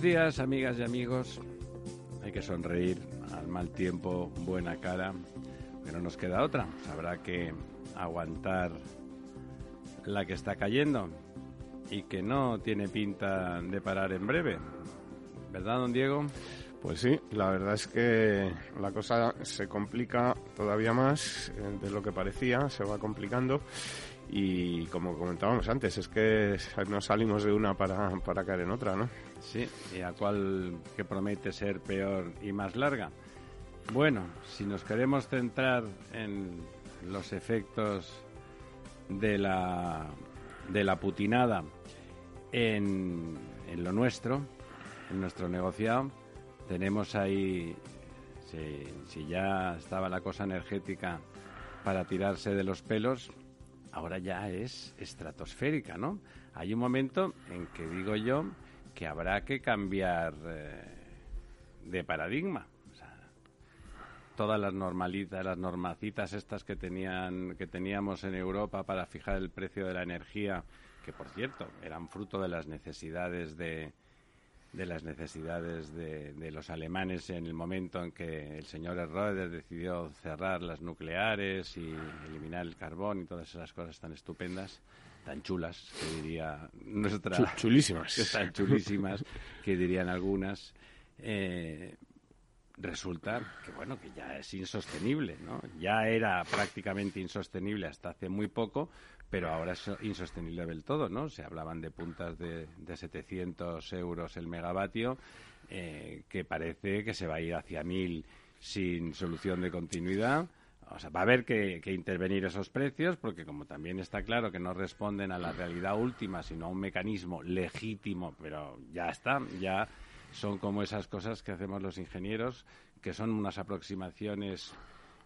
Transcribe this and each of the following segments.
Buenos días, amigas y amigos. Hay que sonreír al mal tiempo, buena cara, pero no nos queda otra. Habrá que aguantar la que está cayendo y que no tiene pinta de parar en breve. ¿Verdad, don Diego? Pues sí, la verdad es que la cosa se complica todavía más eh, de lo que parecía, se va complicando y como comentábamos antes, es que no salimos de una para, para caer en otra, ¿no? Sí, y a cuál que promete ser peor y más larga. Bueno, si nos queremos centrar en los efectos de la, de la putinada en, en lo nuestro, en nuestro negociado, tenemos ahí, si, si ya estaba la cosa energética para tirarse de los pelos, ahora ya es estratosférica, ¿no? Hay un momento en que digo yo que habrá que cambiar eh, de paradigma. O sea, todas las normalitas, las normacitas estas que tenían, que teníamos en Europa para fijar el precio de la energía, que por cierto eran fruto de las necesidades de, de las necesidades de, los alemanes en el momento en que el señor Röder decidió cerrar las nucleares y eliminar el carbón y todas esas cosas tan estupendas, tan chulas, que diría nuestra... Chulísimas. Que tan chulísimas, que dirían algunas. Eh, resulta que, bueno, que ya es insostenible, ¿no? Ya era prácticamente insostenible hasta hace muy poco, pero ahora es insostenible del todo, ¿no? Se hablaban de puntas de, de 700 euros el megavatio, eh, que parece que se va a ir hacia 1000 sin solución de continuidad. O sea, va a haber que, intervenir esos precios porque como también está claro que no responden a la realidad última, sino a un mecanismo legítimo, pero ya está, ya son como esas cosas que hacemos los ingenieros, que son unas aproximaciones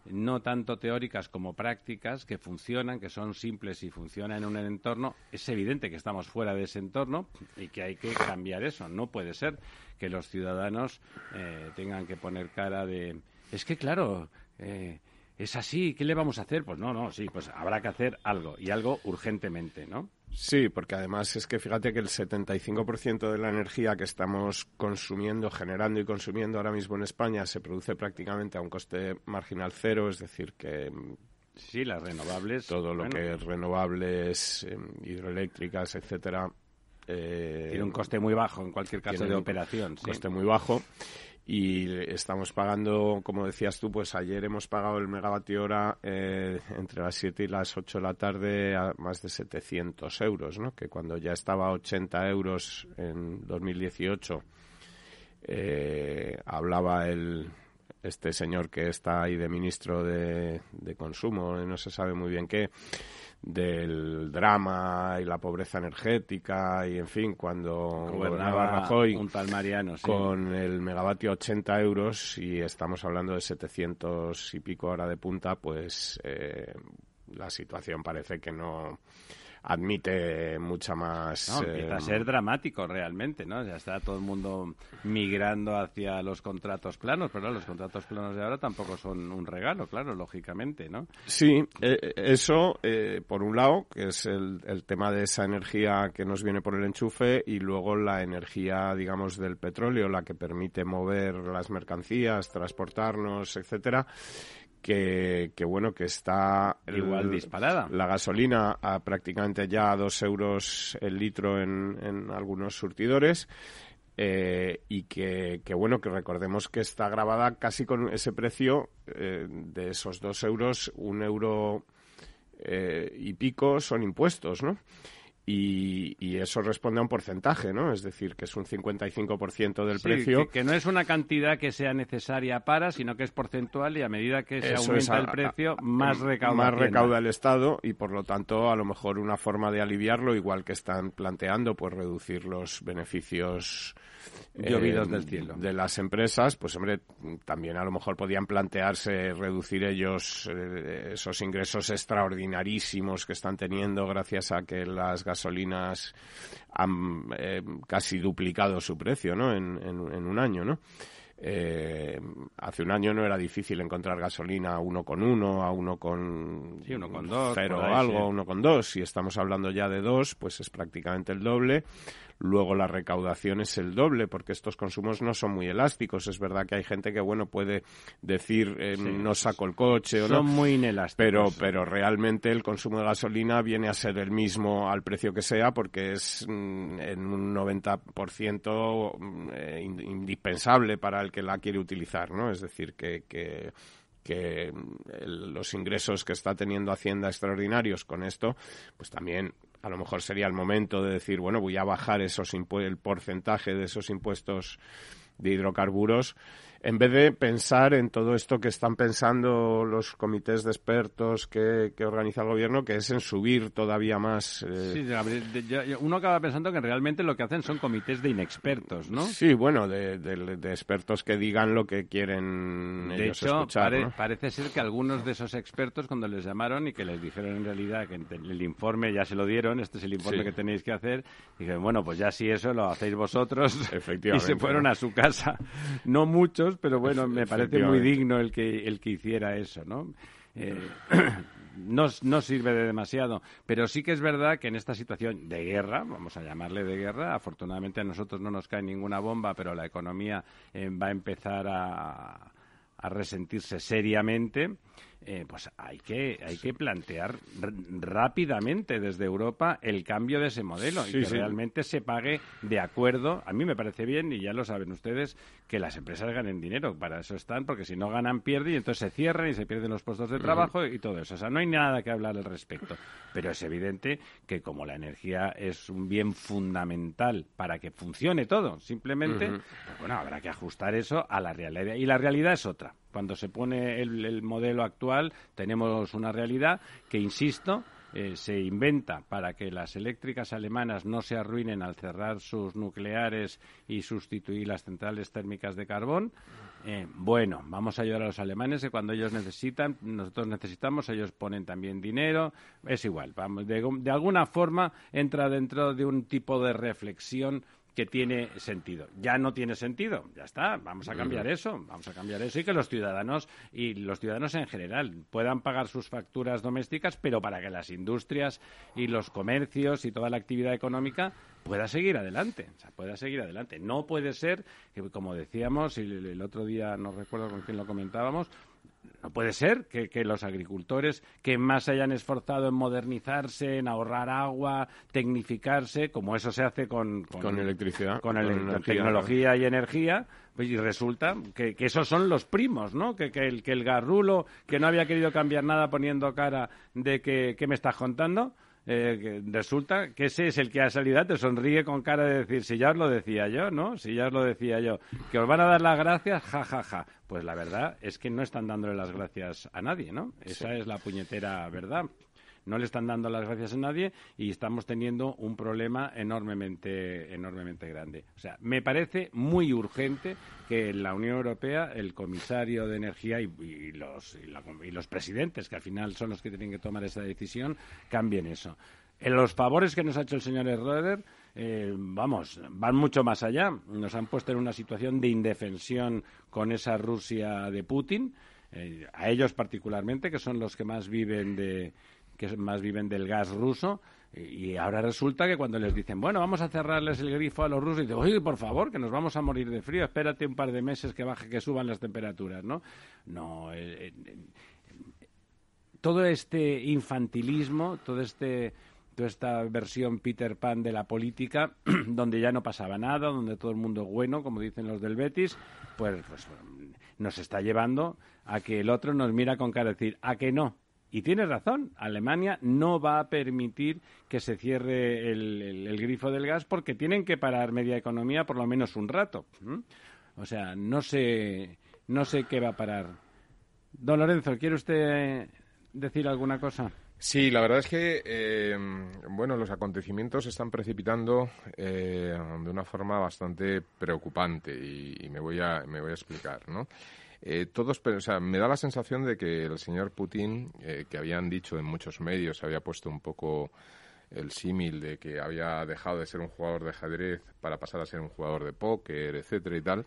no tanto teóricas como prácticas, que funcionan, que son simples y funcionan en un entorno, es evidente que estamos fuera de ese entorno y que hay que cambiar eso. No puede ser que los ciudadanos eh, tengan que poner cara de. Es que, claro. Eh, es así, ¿qué le vamos a hacer? Pues no, no, sí, pues habrá que hacer algo y algo urgentemente, ¿no? Sí, porque además es que fíjate que el 75% de la energía que estamos consumiendo, generando y consumiendo ahora mismo en España se produce prácticamente a un coste marginal cero, es decir, que sí, las renovables, todo lo bueno. que es renovables, eh, hidroeléctricas, etcétera, eh, tiene un coste muy bajo en cualquier caso de operación, un coste muy bajo y estamos pagando, como decías tú, pues ayer hemos pagado el megavatio hora eh, entre las 7 y las 8 de la tarde a más de 700 euros, ¿no? Que cuando ya estaba a 80 euros en 2018 eh, hablaba el este señor que está ahí de ministro de, de consumo, no se sabe muy bien qué, del drama y la pobreza energética y en fin cuando gobernaba Rajoy un tal Mariano, sí. con el megavatio 80 euros y estamos hablando de 700 y pico hora de punta pues eh, la situación parece que no admite mucha más. No, empieza eh, a ser dramático realmente, ¿no? Ya está todo el mundo migrando hacia los contratos planos, pero los contratos planos de ahora tampoco son un regalo, claro, lógicamente, ¿no? Sí, eh, eso, eh, por un lado, que es el, el, tema de esa energía que nos viene por el enchufe, y luego la energía, digamos, del petróleo, la que permite mover las mercancías, transportarnos, etcétera que, que, bueno, que está igual disparada. La gasolina a prácticamente ya a dos euros el litro en, en algunos surtidores. Eh, y que, que, bueno, que recordemos que está grabada casi con ese precio eh, de esos dos euros, un euro eh, y pico son impuestos, ¿no? Y, eso responde a un porcentaje, ¿no? Es decir, que es un 55% del precio. Que, que, no es una cantidad que sea necesaria para, sino que es porcentual y a medida que se aumenta el precio, más recauda. Más recauda el Estado y, por lo tanto, a lo mejor una forma de aliviarlo, igual que están planteando, pues reducir los beneficios llovidos del cielo. De las empresas, pues hombre, también a lo mejor podían plantearse reducir ellos eh, esos ingresos extraordinarísimos que están teniendo gracias a que las gasolinas han eh, casi duplicado su precio, ¿no? En, en, un año, ¿no? Eh, hace un año no era difícil encontrar gasolina a uno con uno, a uno con sí, uno con dos, pero algo, uno con dos. Si estamos hablando ya de dos, pues es prácticamente el doble. Luego la recaudación es el doble porque estos consumos no son muy elásticos. Es verdad que hay gente que bueno puede decir eh, no saco el coche o son no. muy inelásticos. Pero pero realmente el consumo de gasolina viene a ser el mismo al precio que sea porque es mm, en un 90% mm, eh, indispensable para el que la quiere utilizar, ¿no? Es decir que, que que mm, los ingresos que está teniendo Hacienda extraordinarios con esto, pues también a lo mejor sería el momento de decir, bueno, voy a bajar esos el porcentaje de esos impuestos de hidrocarburos en vez de pensar en todo esto que están pensando los comités de expertos que, organiza el gobierno, que es en subir todavía más. Eh, sí, uno acaba pensando que realmente lo que hacen son comités de inexpertos, ¿no? Sí, bueno, de, expertos que digan lo que quieren de ellos hecho, escuchar. Parece ser que algunos de esos expertos, cuando les llamaron y que les dijeron en realidad que el informe ya se lo dieron, este es el informe que tenéis que hacer, dijeron, bueno, pues ya si eso lo hacéis vosotros. Efectivamente. Y se fueron a su casa. No muchos pero bueno, me parece muy digno el que, el que hiciera eso, ¿no? Eh, no, no, sirve de demasiado, pero sí que es verdad que en esta situación de guerra, vamos a llamarle de guerra, afortunadamente a nosotros no nos cae ninguna bomba, pero la economía eh, va a empezar a, a resentirse seriamente. Eh, pues hay que, hay que plantear rápidamente desde Europa el cambio de ese modelo y que realmente se pague de acuerdo. A mí me parece bien, y ya lo saben ustedes, que las empresas ganen dinero. Para eso están, porque si no ganan, pierden y entonces se cierran y se pierden los puestos de trabajo y todo eso. O sea, no hay nada que hablar al respecto. Pero es evidente que como la energía es un bien fundamental para que funcione todo, simplemente, pues bueno, habrá que ajustar eso a la realidad. Y la realidad es otra. Cuando se pone el, modelo actual, tenemos una realidad que, insisto, eh, se inventa para que las eléctricas alemanas no se arruinen al cerrar sus nucleares y sustituir las centrales térmicas de carbón. Eh, bueno, vamos a ayudar a los alemanes que cuando ellos necesitan, nosotros necesitamos, ellos ponen también dinero, es igual. Vamos, de alguna forma entra dentro de un tipo de reflexión que tiene sentido. Ya no tiene sentido, ya está, vamos a cambiar eso, vamos a cambiar eso y que los ciudadanos y los ciudadanos en general puedan pagar sus facturas domésticas, pero para que las industrias y los comercios y toda la actividad económica pueda seguir adelante, o sea, pueda seguir adelante. No puede ser que, como decíamos, y el otro día no recuerdo con quién lo comentábamos, no puede ser que, los agricultores que más se hayan esforzado en modernizarse, en ahorrar agua, tecnificarse, como eso se hace con, con, electricidad, con, tecnología y energía, pues, y resulta que, esos son los primos, ¿no? Que, el, que el garrulo que no había querido cambiar nada poniendo cara de que, ¿qué me estás contando? Eh, resulta que ese es el que ha salido, te sonríe con cara de decir, si ya os lo decía yo, ¿no? Si ya os lo decía yo, que os van a dar las gracias, ja, ja, ja. Pues la verdad es que no están dándole las gracias a nadie, ¿no? Esa es la puñetera verdad no le están dando las gracias a nadie y estamos teniendo un problema enormemente, enormemente grande. O sea, me parece muy urgente que la Unión Europea, el comisario de energía y, los, y, los presidentes, que al final son los que tienen que tomar esa decisión, cambien eso. En los favores que nos ha hecho el señor Schroeder, eh, vamos, van mucho más allá. Nos han puesto en una situación de indefensión con esa Rusia de Putin, eh, a ellos particularmente, que son los que más viven de, que más viven del gas ruso, y ahora resulta que cuando les dicen, bueno, vamos a cerrarles el grifo a los rusos, dicen, oye, por favor, que nos vamos a morir de frío, espérate un par de meses que baje, que suban las temperaturas, ¿no? No, eh, eh, todo este infantilismo, todo este toda esta versión Peter Pan de la política, donde ya no pasaba nada, donde todo el mundo es bueno, como dicen los del Betis, pues, pues nos está llevando a que el otro nos mira con cara de decir, a que no, Y tiene razón, Alemania no va a permitir que se cierre el, grifo del gas porque tienen que parar media economía por lo menos un rato. O sea, no sé, no sé qué va a parar. Don Lorenzo, ¿quiere usted decir alguna cosa? Sí, la verdad es que eh, bueno, los acontecimientos se están precipitando eh, de una forma bastante preocupante y, me voy a me voy a explicar, ¿no? Eh, todos, o sea, me da la sensación de que el señor Putin, que habían dicho en muchos medios, había puesto un poco el símil de que había dejado de ser un jugador de ajedrez para pasar a ser un jugador de póker, etcétera y tal.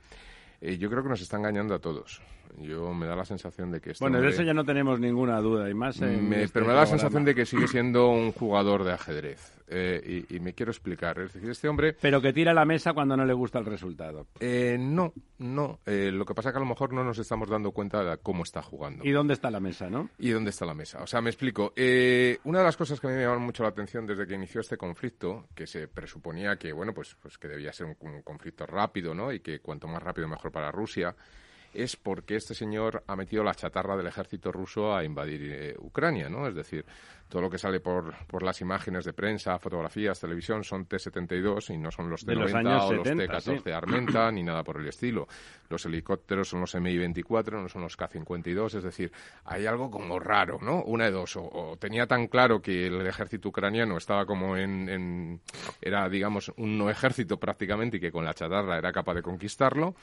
Yo creo que nos está engañando a todos. Yo me da la sensación de que... Este bueno, de eso ya no tenemos ninguna duda. Y más me, este pero me da la sensación de que sigue siendo un jugador de ajedrez. Eh, y, me quiero explicar. Es decir, este hombre... Pero que tira la mesa cuando no le gusta el resultado. Eh, no, no. Eh, lo que pasa es que a lo mejor no nos estamos dando cuenta de cómo está jugando. ¿Y dónde está la mesa, no? ¿Y dónde está la mesa? O sea, me explico. una de las cosas que a mí me llama mucho la atención desde que inició este conflicto, que se presuponía que, bueno, pues, pues que debía ser un, un conflicto rápido, ¿no? Y que cuanto más rápido mejor para Rusia es porque este señor ha metido la chatarra del ejército ruso a invadir eh, Ucrania, ¿no? Es decir, todo lo que sale por, por las imágenes de prensa, fotografías, televisión son T-72 y no son los T-90 o los T-14 Armenta ni nada por el estilo. Los helicópteros son los Mi-24, no son los K-52, es decir, hay algo como raro, ¿no? Una de dos, o, tenía tan claro que el ejército ucraniano estaba como en, en era, digamos, un no ejército prácticamente y que con la chatarra era capaz de conquistarlo,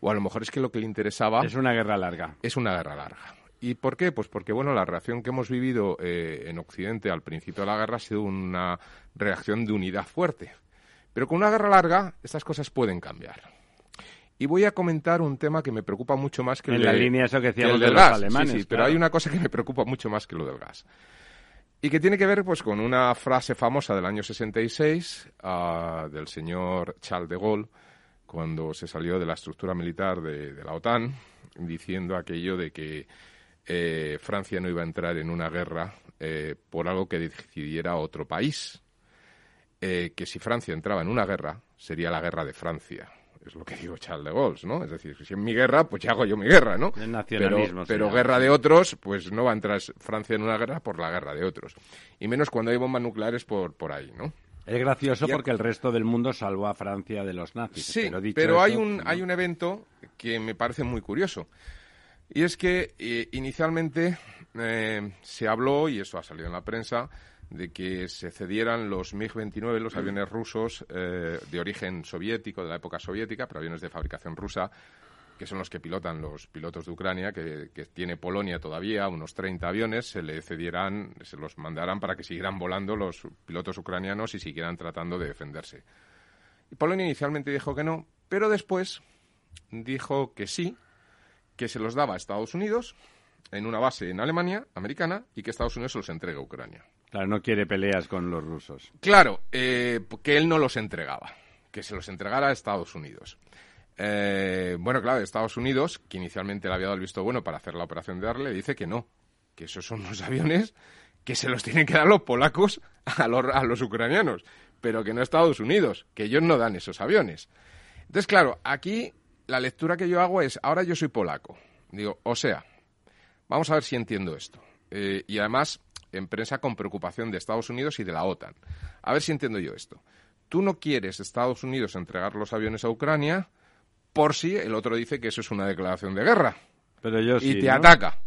o a lo mejor es que lo que le interesaba... Es una guerra larga. Es una guerra larga. ¿Y por qué? Pues porque, bueno, la reacción que hemos vivido eh, en Occidente al principio de la guerra ha sido una reacción de unidad fuerte. Pero con una guerra larga, estas cosas pueden cambiar. Y voy a comentar un tema que me preocupa mucho más que en el, la línea eso que decíamos del de gas. alemanes. Sí, pero hay una cosa que me preocupa mucho más que lo del gas. Y que tiene que ver pues con una frase famosa del año 66 uh, del señor Charles de Gaulle, cuando se salió de la estructura militar de, la OTAN, diciendo aquello de que eh, Francia no iba a entrar en una guerra eh, por algo que decidiera otro país. Eh, que si Francia entraba en una guerra, sería la guerra de Francia. Es lo que digo Charles de Gaulle, ¿no? Es decir, si es mi guerra, pues ya hago yo mi guerra, ¿no? El nacionalismo. Pero, guerra de otros, pues no va a entrar Francia en una guerra por la guerra de otros. Y menos cuando hay bombas nucleares por, por ahí, ¿no? Es gracioso porque el resto del mundo salvó a Francia de los nazis. Sí, pero, hay, un, hay un evento que me parece muy curioso. Y es que eh, inicialmente eh, se habló, y eso ha salido en la prensa, de que se cedieran los MiG-29, los aviones rusos eh, de origen soviético, de la época soviética, pero aviones de fabricación rusa, que son los que pilotan los pilotos de Ucrania, que, tiene Polonia todavía, unos 30 aviones, se le cedieran, se los mandarán para que siguieran volando los pilotos ucranianos y siguieran tratando de defenderse. Y Polonia inicialmente dijo que no, pero después dijo que sí, que se los daba a Estados Unidos en una base en Alemania, americana, y que Estados Unidos se los entrega a Ucrania. Claro, no quiere peleas con los rusos. Claro, eh, que él no los entregaba, que se los entregara a Estados Unidos. Eh, bueno, claro, Estados Unidos, que inicialmente le había dado el visto bueno para hacer la operación de darle, dice que no, que esos son los aviones que se los tienen que dar los polacos a los, a los ucranianos, pero que no Estados Unidos, que ellos no dan esos aviones. Entonces, claro, aquí la lectura que yo hago es, ahora yo soy polaco. Digo, o sea, vamos a ver si entiendo esto. Eh, y además, en prensa con preocupación de Estados Unidos y de la OTAN. A ver si entiendo yo esto. Tú no quieres Estados Unidos entregar los aviones a Ucrania, por si el otro dice que eso es una declaración de guerra. Pero yo y te ataca.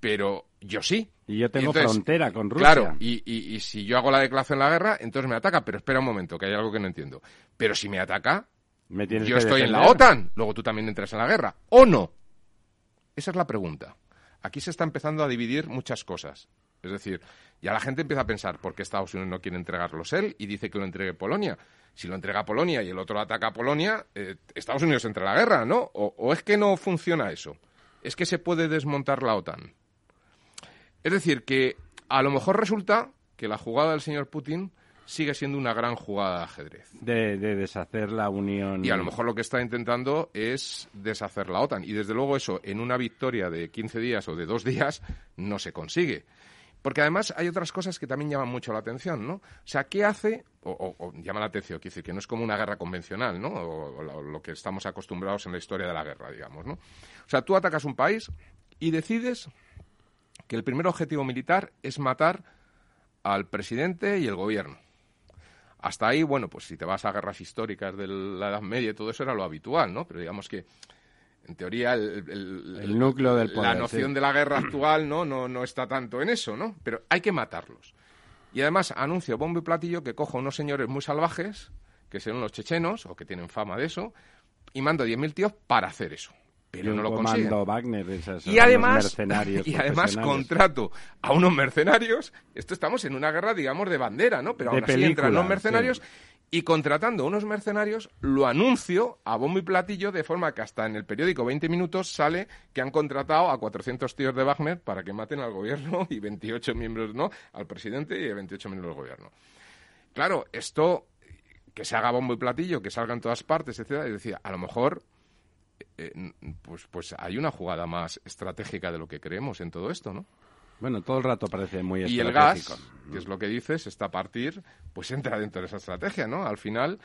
Pero yo sí. Y yo tengo frontera con Rusia. Claro, y, si yo hago la declaración de la guerra, entonces me ataca. Pero espera un momento, que hay algo que no entiendo. Pero si me ataca, yo estoy en la OTAN. Luego tú también entras en la guerra. ¿O no? Esa es la pregunta. Aquí se está empezando a dividir muchas cosas. Es decir, ya la gente empieza a pensar por qué Estados Unidos no quiere entregarlos él y dice que lo entregue Polonia si lo entrega a Polonia y el otro ataca a Polonia, eh, Estados Unidos entra a la guerra, ¿no? O, es que no funciona eso? ¿Es que se puede desmontar la OTAN? Es decir, que a lo mejor resulta que la jugada del señor Putin sigue siendo una gran jugada de ajedrez. De, de, deshacer la Unión. Y a lo mejor lo que está intentando es deshacer la OTAN. Y desde luego eso, en una victoria de 15 días o de dos días, no se consigue. Porque además hay otras cosas que también llaman mucho la atención, ¿no? O sea, ¿qué hace, o, llama la atención, quiere decir que no es como una guerra convencional, ¿no? O, lo, que estamos acostumbrados en la historia de la guerra, digamos, ¿no? O sea, tú atacas un país y decides que el primer objetivo militar es matar al presidente y el gobierno. Hasta ahí, bueno, pues si te vas a guerras históricas de la Edad Media y todo eso era lo habitual, ¿no? Pero digamos que, en teoría, el, núcleo del la noción de la guerra actual ¿no? No, no está tanto en eso, ¿no? Pero hay que matarlos. Y además anuncio bombo y platillo que cojo unos señores muy salvajes, que son los chechenos, o que tienen fama de eso, y mando 10.000 tíos para hacer eso pero no lo consiguen. Wagner, y además, y además contrato a unos mercenarios. Esto estamos en una guerra, digamos, de bandera, ¿no? Pero aún así entran los mercenarios. Y contratando unos mercenarios, lo anuncio a bombo y platillo de forma que hasta en el periódico 20 minutos sale que han contratado a 400 tíos de Wagner para que maten al gobierno y 28 miembros, ¿no? Al presidente y 28 miembros del gobierno. Claro, esto que se haga bombo y platillo, que salga en todas partes, etcétera, y decía, a lo mejor eh, pues, pues hay una jugada más estratégica de lo que creemos en todo esto, ¿no? Bueno, todo el rato parece muy estratégico. Y el gas, que es lo que dices, está a partir, pues entra dentro de esa estrategia, ¿no? Al final,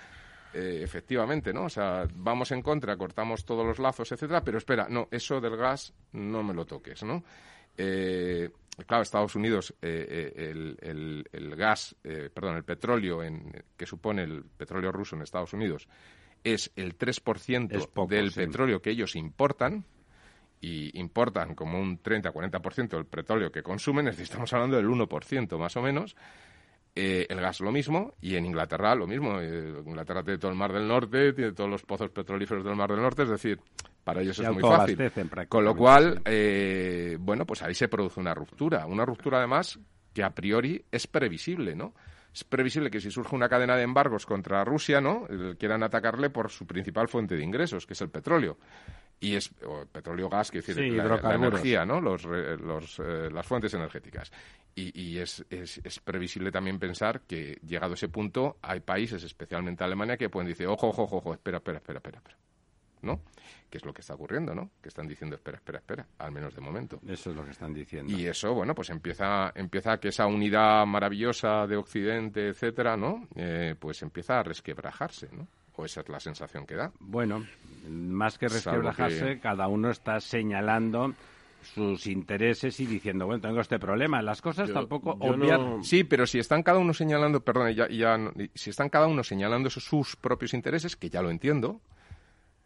eh, efectivamente, ¿no? O sea, vamos en contra, cortamos todos los lazos, etcétera, pero espera, no, eso del gas no me lo toques, ¿no? Eh, claro, Estados Unidos, el, el, gas, perdón, el petróleo en, que supone el petróleo ruso en Estados Unidos es el 3% del petróleo que ellos importan y importan como un 30-40% del petróleo que consumen, estamos hablando del 1% más o menos. Eh, el gas lo mismo y en Inglaterra lo mismo. Eh, Inglaterra tiene todo el Mar del Norte, tiene todos los pozos petrolíferos del Mar del Norte, es decir, para ellos es muy fácil. Con lo cual, eh, bueno, pues ahí se produce una ruptura. Una ruptura además que a priori es previsible, ¿no? es previsible que si surge una cadena de embargos contra Rusia, ¿no? quieran atacarle por su principal fuente de ingresos, que es el petróleo. Y es o petróleo gas, que decir, la, energía, ¿no? Los, los, eh, las fuentes energéticas. Y, y es, es, es, previsible también pensar que, llegado a ese punto, hay países, especialmente Alemania, que pueden decir, ojo, ojo, ojo, espera, espera, espera, espera. espera. ¿no? Que es lo que está ocurriendo, ¿no? Que están diciendo, espera, espera, espera, al menos de momento. Eso es lo que están diciendo. Y eso, bueno, pues empieza, empieza que esa unidad maravillosa de Occidente, etcétera, ¿no? Eh, pues empieza a resquebrajarse, ¿no? O esa es la sensación que da. Bueno, más que resquebrajarse, cada uno está señalando sus intereses y diciendo, bueno, tengo este problema. Las cosas tampoco Sí, pero si están cada uno señalando, perdón, ya, ya, si están cada uno señalando sus propios intereses, que ya lo entiendo,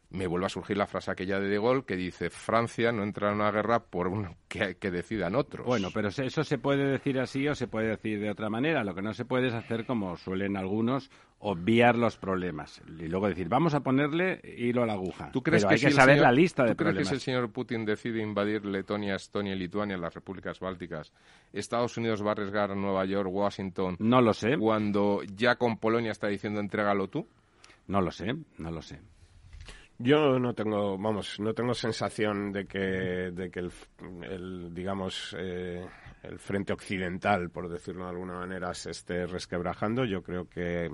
me vuelve a surgir la frase aquella de De Gaulle que dice Francia no entra en una guerra por un que, que, decidan otros. Bueno, pero eso se puede decir así o se puede decir de otra manera. Lo que no se puede es hacer como suelen algunos, obviar los problemas y luego decir vamos a ponerle hilo a la aguja. ¿Tú crees que hay que saber la lista de problemas? ¿Tú crees que si el señor Putin decide invadir Letonia, Estonia y Lituania, las repúblicas bálticas, Estados Unidos va a arriesgar Nueva York, Washington? No lo sé. Cuando ya con Polonia está diciendo entrégalo tú. No lo sé, no lo sé. Yo no tengo, vamos, no tengo sensación de que, de que el, digamos, eh, el frente occidental, por decirlo de alguna manera, se esté resquebrajando. Yo creo que,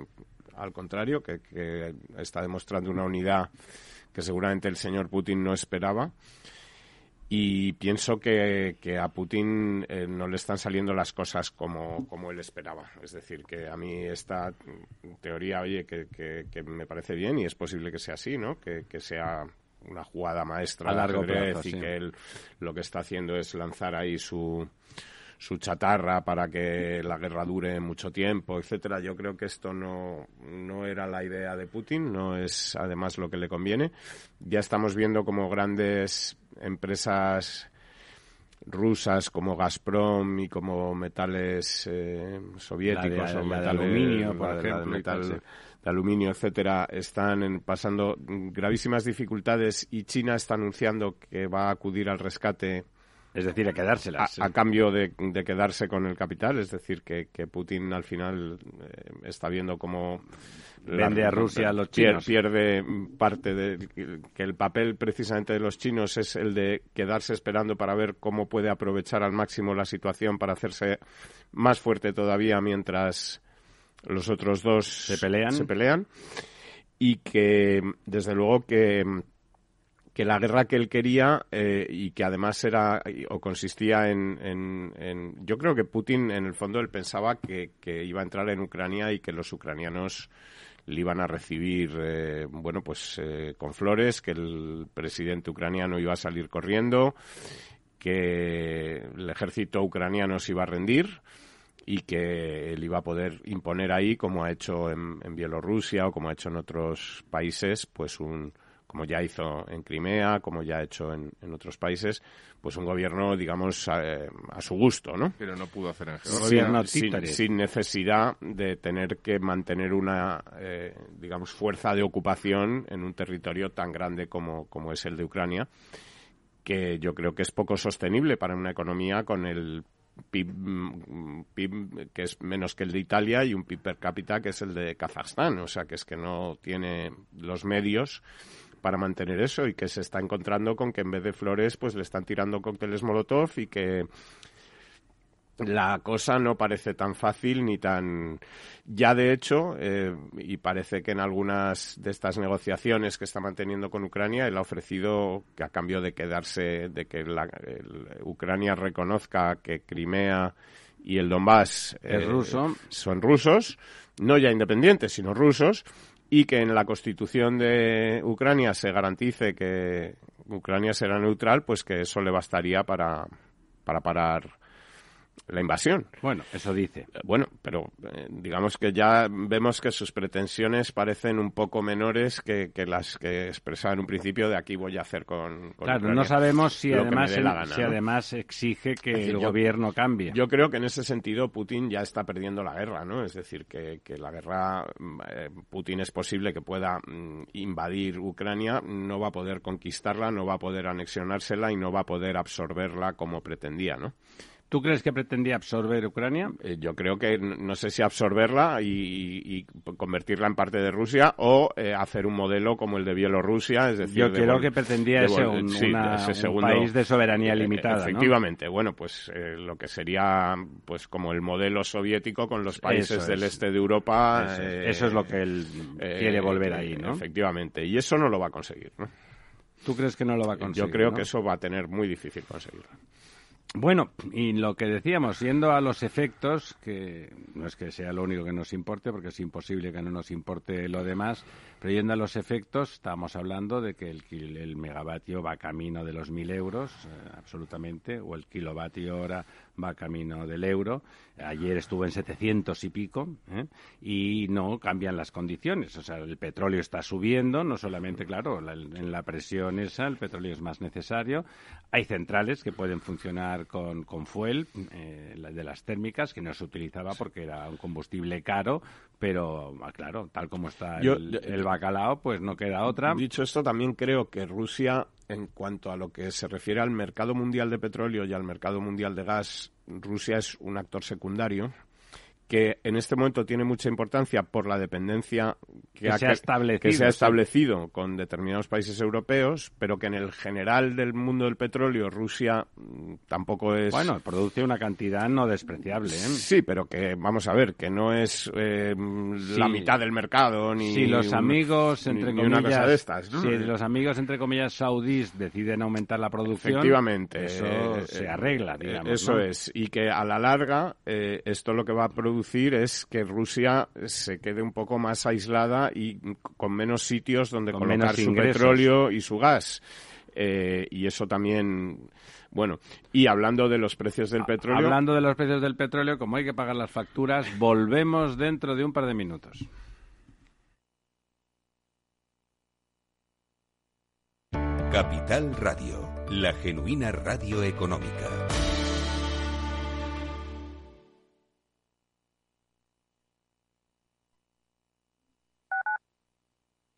al contrario, que, que está demostrando una unidad que seguramente el señor Putin no esperaba y pienso que, a Putin eh, no le están saliendo las cosas como, como, él esperaba. Es decir, que a mí esta teoría, oye, que, que, me parece bien y es posible que sea así, ¿no? Que, sea una jugada maestra a largo plazo, y que él lo que está haciendo es lanzar ahí su, su chatarra para que la guerra dure mucho tiempo, etcétera. Yo creo que esto no, no era la idea de Putin, no es además lo que le conviene. Ya estamos viendo como grandes empresas rusas como Gazprom y como metales eh, soviéticos o de aluminio, por ejemplo, metal de aluminio, etcétera, están pasando gravísimas dificultades y China está anunciando que va a acudir al rescate es decir, a quedárselas. A, cambio de, quedarse con el capital, es decir, que, Putin al final eh, está viendo cómo vende a Rusia a los chinos. Pierde parte de que el papel precisamente de los chinos es el de quedarse esperando para ver cómo puede aprovechar al máximo la situación para hacerse más fuerte todavía mientras los otros dos se pelean. Se pelean y que desde luego que que la guerra que él quería eh, y que además era o consistía en, en, yo creo que Putin en el fondo él pensaba que, iba a entrar en Ucrania y que los ucranianos le iban a recibir eh, bueno pues eh, con flores que el presidente ucraniano iba a salir corriendo que el ejército ucraniano se iba a rendir y que él iba a poder imponer ahí, como ha hecho en, Bielorrusia o como ha hecho en otros países, pues un, como ya hizo en Crimea, como ya ha hecho en, otros países, pues un gobierno, digamos, a, su gusto, ¿no? Pero no pudo hacer en Georgia. Sin, sin, necesidad de tener que mantener una, eh, digamos, fuerza de ocupación en un territorio tan grande como, como es el de Ucrania, que yo creo que es poco sostenible para una economía con el PIB, que es menos que el de Italia y un PIB per cápita que es el de Kazajstán. O sea, que es que no tiene los medios para mantener eso y que se está encontrando con que en vez de flores pues le están tirando cócteles Molotov y que la cosa no parece tan fácil ni tan ya de hecho eh, y parece que en algunas de estas negociaciones que está manteniendo con Ucrania él ha ofrecido que a cambio de quedarse de que la, Ucrania reconozca que Crimea y el Donbass eh, son rusos no ya independientes sino rusos y que en la constitución de Ucrania se garantice que Ucrania será neutral pues que eso le bastaría para para parar la invasión. Bueno, eso dice. Eh, bueno, pero eh, digamos que ya vemos que sus pretensiones parecen un poco menores que, las que expresaba en un principio de aquí voy a hacer con, Claro, no sabemos si además, si además exige que el gobierno cambie. Yo creo que en ese sentido Putin ya está perdiendo la guerra, ¿no? Es decir, que, que la guerra, eh, Putin es posible que pueda mm, invadir Ucrania, no va a poder conquistarla, no va a poder anexionársela y no va a poder absorberla como pretendía, ¿no? ¿Tú crees que pretendía absorber Ucrania? Eh, yo creo que no sé si absorberla y, convertirla en parte de Rusia o eh, hacer un modelo como el de Bielorrusia, es decir, yo creo que pretendía ese, un, país de soberanía eh, limitada. Efectivamente, bueno, pues lo que sería pues como el modelo soviético con los países del este de Europa. Eso, es lo que él quiere volver ahí, ¿no? Efectivamente, y eso no lo va a conseguir, ¿no? ¿Tú crees que no lo va a conseguir? Yo creo que eso va a tener muy difícil conseguirlo. Bueno, y lo que decíamos, yendo a los efectos, que no es que sea lo único que nos importe, porque es imposible que no nos importe lo demás, pero yendo a los efectos, estamos hablando de que el, el megavatio va camino de los mil euros, eh, absolutamente, o el kilovatio hora va camino del euro. Ayer estuvo en 700 y pico ¿eh? y no cambian las condiciones. O sea, el petróleo está subiendo, no solamente, claro, en la presión esa el petróleo es más necesario. Hay centrales que pueden funcionar con, con fuel, eh, de las térmicas, que no se utilizaba porque era un combustible caro, pero ah, claro, tal como está el, el bacalao, pues no queda otra. Dicho esto, también creo que Rusia en cuanto a lo que se refiere al mercado mundial de petróleo y al mercado mundial de gas, Rusia es un actor secundario que en este momento tiene mucha importancia por la dependencia que, se, ha establecido, con determinados países europeos, pero que en el general del mundo del petróleo Rusia mm, tampoco es... Bueno, produce una cantidad no despreciable. ¿eh? Sí, pero que, vamos a ver, que no es eh, la mitad del mercado ni... Si los amigos, entre comillas... Una cosa de estas, Si los amigos, entre comillas, saudíes deciden aumentar la producción... Efectivamente. Eso eh, se arregla, digamos. Eso es. Y que a la larga esto lo que va a producir es que Rusia se quede un poco más aislada y con menos sitios donde colocar su petróleo y su gas. Eh, y eso también bueno, y hablando de los precios del petróleo. Hablando de los precios del petróleo, como hay que pagar las facturas, volvemos dentro de un par de minutos. Capital Radio, la genuina radio económica.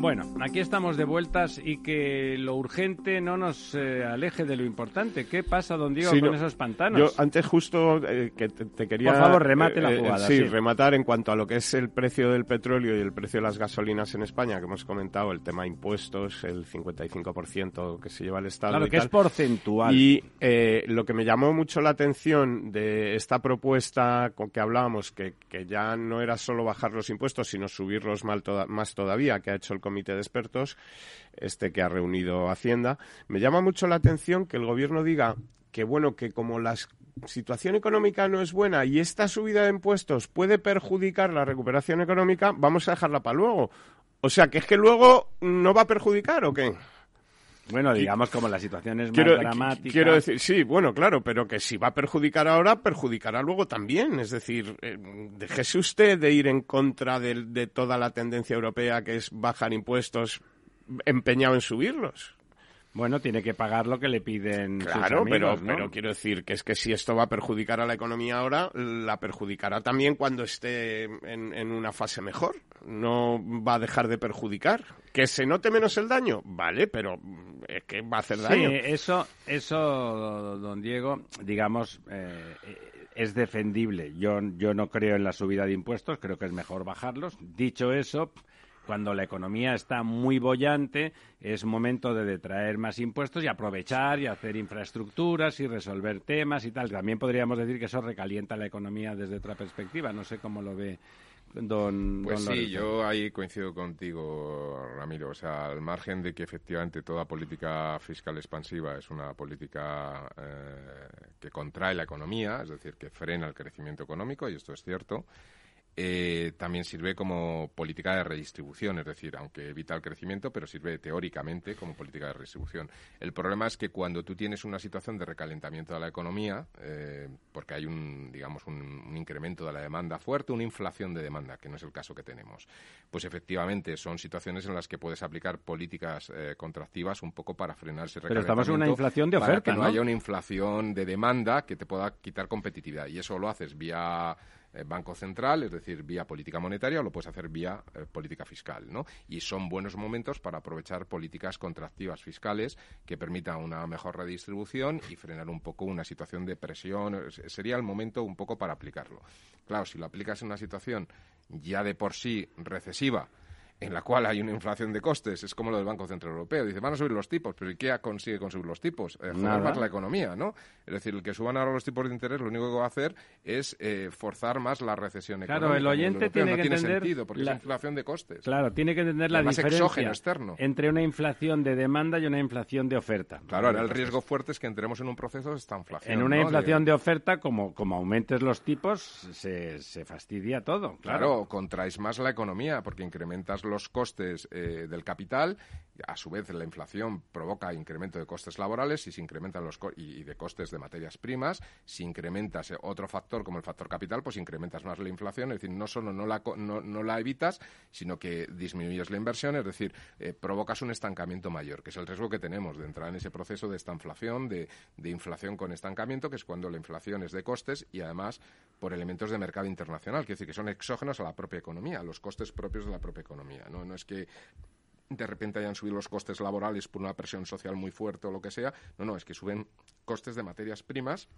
Bueno, aquí estamos de vueltas y que lo urgente no nos eh, aleje de lo importante. ¿Qué pasa, don Diego, con esos pantanos? Yo antes justo eh, que te, quería... Por favor, remate la eh, jugada. sí, rematar en cuanto a lo que es el precio del petróleo y el precio de las gasolinas en España, que hemos comentado, el tema impuestos, el 55% que se lleva el Estado. Claro, que es porcentual. Y lo que me llamó mucho la atención de esta propuesta con que hablábamos, que, que ya no era solo bajar los impuestos, sino subirlos más todavía, que ha hecho el comité de expertos, este que ha reunido Hacienda. Me llama mucho la atención que el gobierno diga que, bueno, que como la situación económica no es buena y esta subida de impuestos puede perjudicar la recuperación económica, vamos a dejarla para luego. O sea, que es que luego no va a perjudicar o qué? Bueno, digamos como la situación es más dramática. Quiero decir, sí, bueno, claro, pero que si va a perjudicar ahora, perjudicará luego también. Es decir, eh, déjese usted de ir en contra de, toda la tendencia europea que es bajar impuestos empeñado en subirlos. Bueno, tiene que pagar lo que le piden. Claro, sus pero, pero quiero decir que es que si esto va a perjudicar a la economía ahora, la perjudicará también cuando esté en, en, una fase mejor. No va a dejar de perjudicar. Que se note menos el daño, vale, pero es que va a hacer daño. Sí, eso, eso, don Diego, digamos, eh, es defendible. Yo, yo no creo en la subida de impuestos, creo que es mejor bajarlos. Dicho eso, cuando la economía está muy bollante, es momento de detraer más impuestos y aprovechar y hacer infraestructuras y resolver temas y tal. También podríamos decir que eso recalienta la economía desde otra perspectiva. No sé cómo lo ve don Pues sí, yo ahí coincido contigo, Ramiro. O sea, al margen de que efectivamente toda política fiscal expansiva es una política eh, que contrae la economía, es decir, que frena el crecimiento económico, y esto es cierto, eh, también sirve como política de redistribución, es decir, aunque evita el crecimiento, pero sirve teóricamente como política de redistribución. El problema es que cuando tú tienes una situación de recalentamiento de la economía, eh, porque hay un, digamos, un, incremento de la demanda fuerte, una inflación de demanda, que no es el caso que tenemos, pues efectivamente son situaciones en las que puedes aplicar políticas eh, contractivas un poco para frenar ese recalentamiento. Pero estamos en una inflación de oferta, para que no haya una inflación de demanda que te pueda quitar competitividad. Y eso lo haces vía eh, Banco Central, es decir, vía política monetaria, o lo puedes hacer vía eh, política fiscal, ¿no? Y son buenos momentos para aprovechar políticas contractivas fiscales que permitan una mejor redistribución y frenar un poco una situación de presión. Sería el momento un poco para aplicarlo. Claro, si lo aplicas en una situación ya de por sí recesiva, en la cual hay una inflación de costes, es como lo del Banco Central Europeo. Dice, van a subir los tipos, pero ¿y qué consigue con subir los tipos? Eh, más la economía, ¿no? Es decir, el que suban ahora los tipos de interés, lo único que va a hacer es eh, forzar más la recesión económica. Claro, el oyente tiene no que tiene entender sentido, porque es inflación de costes. Claro, tiene que entender la diferencia externo. entre una inflación de demanda y una inflación de oferta. Claro, ahora el riesgo fuerte es que entremos en un proceso de esta inflación. En una inflación de... oferta, como, como aumentes los tipos, se, se fastidia todo. Claro. claro, contraes más la economía, porque incrementas los costes eh, del capital. A su vez, la inflación provoca incremento de costes laborales y se incrementan los y, de costes de materias primas. Si incrementas otro factor como el factor capital, pues incrementas más la inflación. Es decir, no solo no la, no, la evitas, sino que disminuyes la inversión. Es decir, eh, provocas un estancamiento mayor, que es el riesgo que tenemos de entrar en ese proceso de esta inflación, de, de inflación con estancamiento, que es cuando la inflación es de costes y además por elementos de mercado internacional, que decir que son exógenos a la propia economía, a los costes propios de la propia economía. No, no es que de repente hayan subido los costes laborales por una presión social muy fuerte o lo que sea. No, no, es que suben costes de materias primas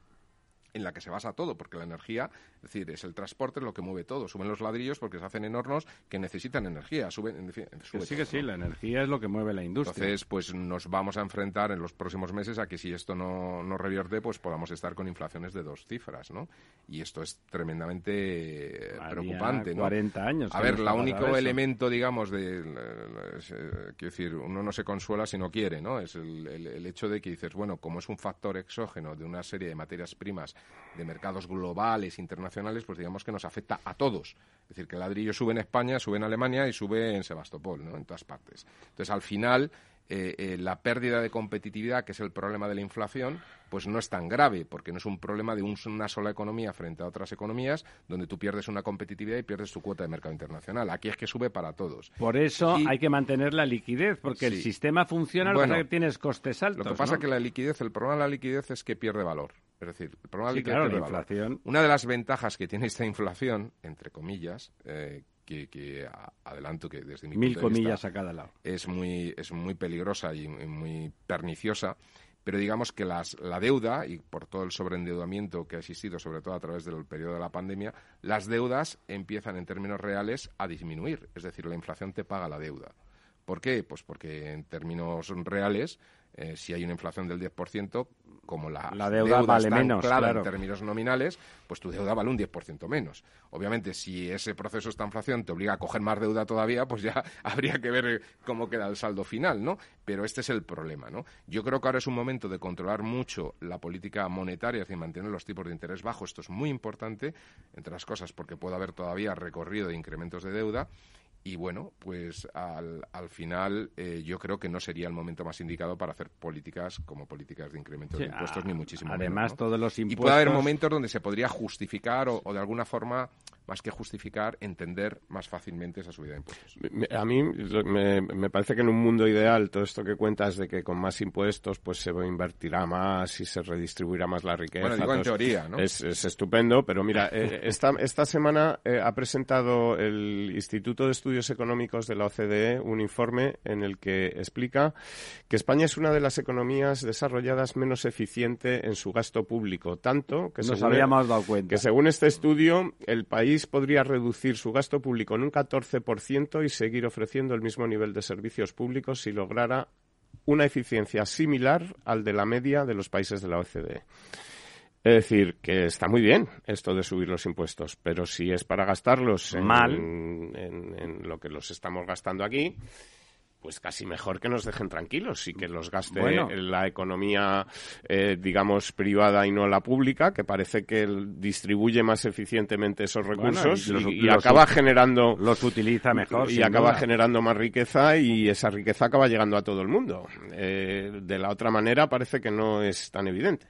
en la que se basa todo, porque la energía, es decir, es el transporte lo que mueve todo. Suben los ladrillos porque se hacen en hornos que necesitan energía. Suben, en fin, sube sí que sí, la energía es lo que mueve la industria. Entonces, pues nos vamos a enfrentar en los próximos meses a que si esto no, no revierte, pues podamos estar con inflaciones de dos cifras, ¿no? Y esto es tremendamente preocupante, ¿no? 40 años. A ver, el único elemento, digamos, de... Eh, quiero decir, uno no se consuela si no quiere, ¿no? Es el, el hecho de que dices, bueno, como es un factor exógeno de una serie de materias primas de mercados globales, internacionales, pues digamos que nos afecta a todos. Es decir, que el ladrillo sube en España, sube en Alemania y sube en Sebastopol, ¿no? En todas partes. Entonces, al final, eh, eh, la pérdida de competitividad, que es el problema de la inflación, pues no es tan grave, porque no es un problema de una sola economía frente a otras economías, donde tú pierdes una competitividad y pierdes tu cuota de mercado internacional. Aquí es que sube para todos. Por eso hay que mantener la liquidez, porque el sistema funciona, lo que tienes costes altos. Lo que pasa es que la liquidez, el problema de la liquidez es que pierde valor. Es decir, el problema de la inflación. Una de las ventajas que tiene esta inflación, entre comillas, eh, que, adelanto que desde mi Mil punto de comillas a cada lado. Es muy, es muy peligrosa y, muy perniciosa, pero digamos que las, la deuda, y por todo el sobreendeudamiento que ha existido, sobre todo a través del periodo de la pandemia, las deudas empiezan en términos reales a disminuir. Es decir, la inflación te paga la deuda. ¿Por qué? Pues porque en términos reales, eh, si hay una inflación del 10%, como la, deuda, vale menos, en términos nominales, pues tu deuda vale un 10% menos. Obviamente, si ese proceso de inflación te obliga a coger más deuda todavía, pues ya habría que ver cómo queda el saldo final, ¿no? Pero este es el problema, ¿no? Yo creo que ahora es un momento de controlar mucho la política monetaria, y mantener los tipos de interés bajos. Esto es muy importante, entre las cosas, porque puede haber todavía recorrido de incrementos de deuda y bueno, pues al, al final eh, yo creo que no sería el momento más indicado para hacer políticas como políticas de incremento de impuestos, ni muchísimo Además, todos los impuestos... Y puede haber momentos donde se podría justificar o, o de alguna forma más que justificar, entender más fácilmente esa subida de impuestos. A mí me, parece que en un mundo ideal todo esto que cuentas de que con más impuestos pues se invertirá más y se redistribuirá más la riqueza. Bueno, digo en teoría, ¿no? Es, estupendo, pero mira, eh, esta, esta semana eh, ha presentado el Instituto de Estudios Económicos de la OCDE un informe en el que explica que España es una de las economías desarrolladas menos eficiente en su gasto público, tanto que, Nos habíamos dado cuenta. que según este estudio el país podría reducir su gasto público en un 14% y seguir ofreciendo el mismo nivel de servicios públicos si lograra una eficiencia similar al de la media de los países de la OCDE. Es decir, que está muy bien esto de subir los impuestos, pero si es para gastarlos mal en lo que los estamos gastando aquí, pues casi mejor que nos dejen tranquilos y que los gaste la economía, eh, digamos, privada y no la pública, que parece que distribuye más eficientemente esos recursos y, acaba generando... Los utiliza mejor. Y acaba generando más riqueza y esa riqueza acaba llegando a todo el mundo. Eh, de la otra manera parece que no es tan evidente.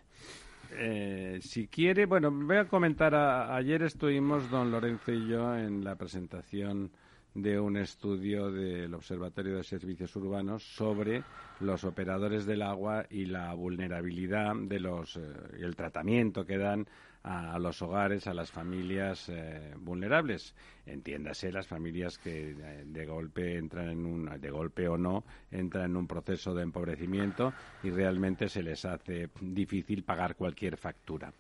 Eh, si quiere, bueno, voy a comentar. ayer estuvimos, don Lorenzo y yo, en la presentación de un estudio del Observatorio de Servicios Urbanos sobre los operadores del agua y la vulnerabilidad de los eh, el tratamiento que dan a, los hogares, a las familias eh, vulnerables. Entiéndase las familias que eh, de golpe entran en un de golpe o no entran en un proceso de empobrecimiento y realmente se les hace difícil pagar cualquier factura.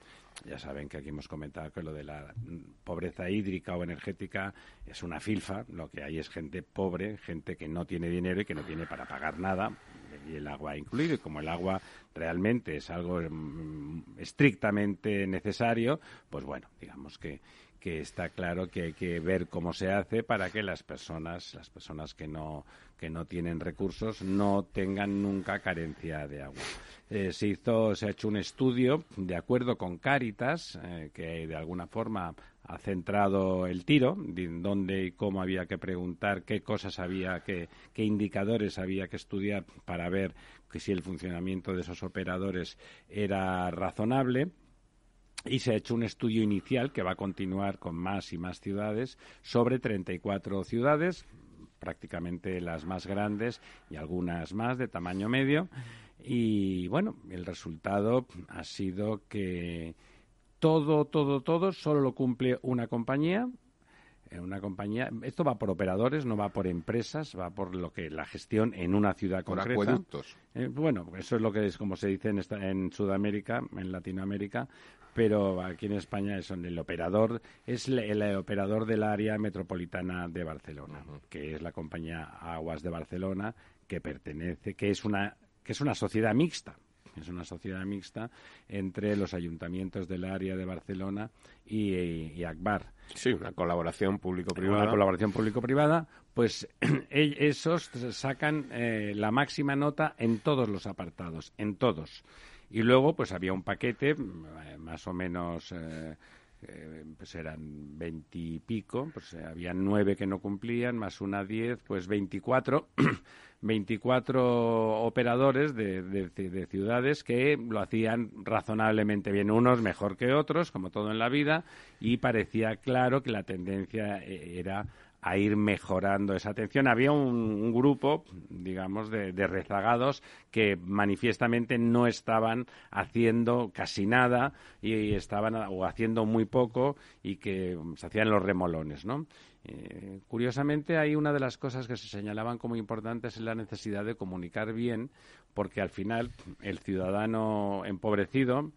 Ya saben que aquí hemos comentado que lo de la pobreza hídrica o energética es una filfa. Lo que hay es gente pobre, gente que no tiene dinero y que no tiene para pagar nada, y el agua incluido. Y como el agua realmente es algo mm, estrictamente necesario, pues bueno, digamos que, que está claro que hay que ver cómo se hace para que las personas, las personas que no, que no tienen recursos, no tengan nunca carencia de agua. Eh, se hizo, se ha hecho un estudio de acuerdo con Cáritas, eh, que de alguna forma ha centrado el tiro, de dónde y cómo había que preguntar, qué cosas había que, qué indicadores había que estudiar para ver que si el funcionamiento de esos operadores era razonable. Y se ha hecho un estudio inicial que va a continuar con más y más ciudades sobre 34 ciudades, prácticamente las más grandes y algunas más de tamaño medio. Y bueno, el resultado ha sido que todo, todo, todo solo lo cumple una compañía. una compañía. Esto va por operadores, no va por empresas, va por lo que la gestión en una ciudad Por concreta. acueductos. Eh, bueno, eso es lo que es como se dice en, esta- en Sudamérica, en Latinoamérica, pero aquí en España es el operador es le- el, operador del área metropolitana de Barcelona, que es la compañía Aguas de Barcelona, que pertenece, que es una que es una sociedad mixta. Es una sociedad mixta entre los ayuntamientos del área de Barcelona y, y Akbar Sí, una colaboración público-privada. una colaboración público-privada, pues esos sacan eh, la máxima nota en todos los apartados, en todos. Y luego, pues había un paquete, mm, eh, más o menos, eh, eh, pues eran veintipico, pues eh, había nueve que no cumplían, más una diez, pues veinticuatro. 24 operadores de, de- de ciudades que lo hacían razonablemente bien, unos mejor que otros, como todo en la vida, y parecía claro que la tendencia eh, era a ir mejorando esa atención. Había un, un grupo, digamos, de, rezagados que manifiestamente no estaban haciendo casi nada y estaban o haciendo muy poco y que mm, se hacían los remolones, ¿no? Eh, curiosamente, hay una de las cosas que se señalaban como importantes es la necesidad de comunicar bien, porque al final el ciudadano empobrecido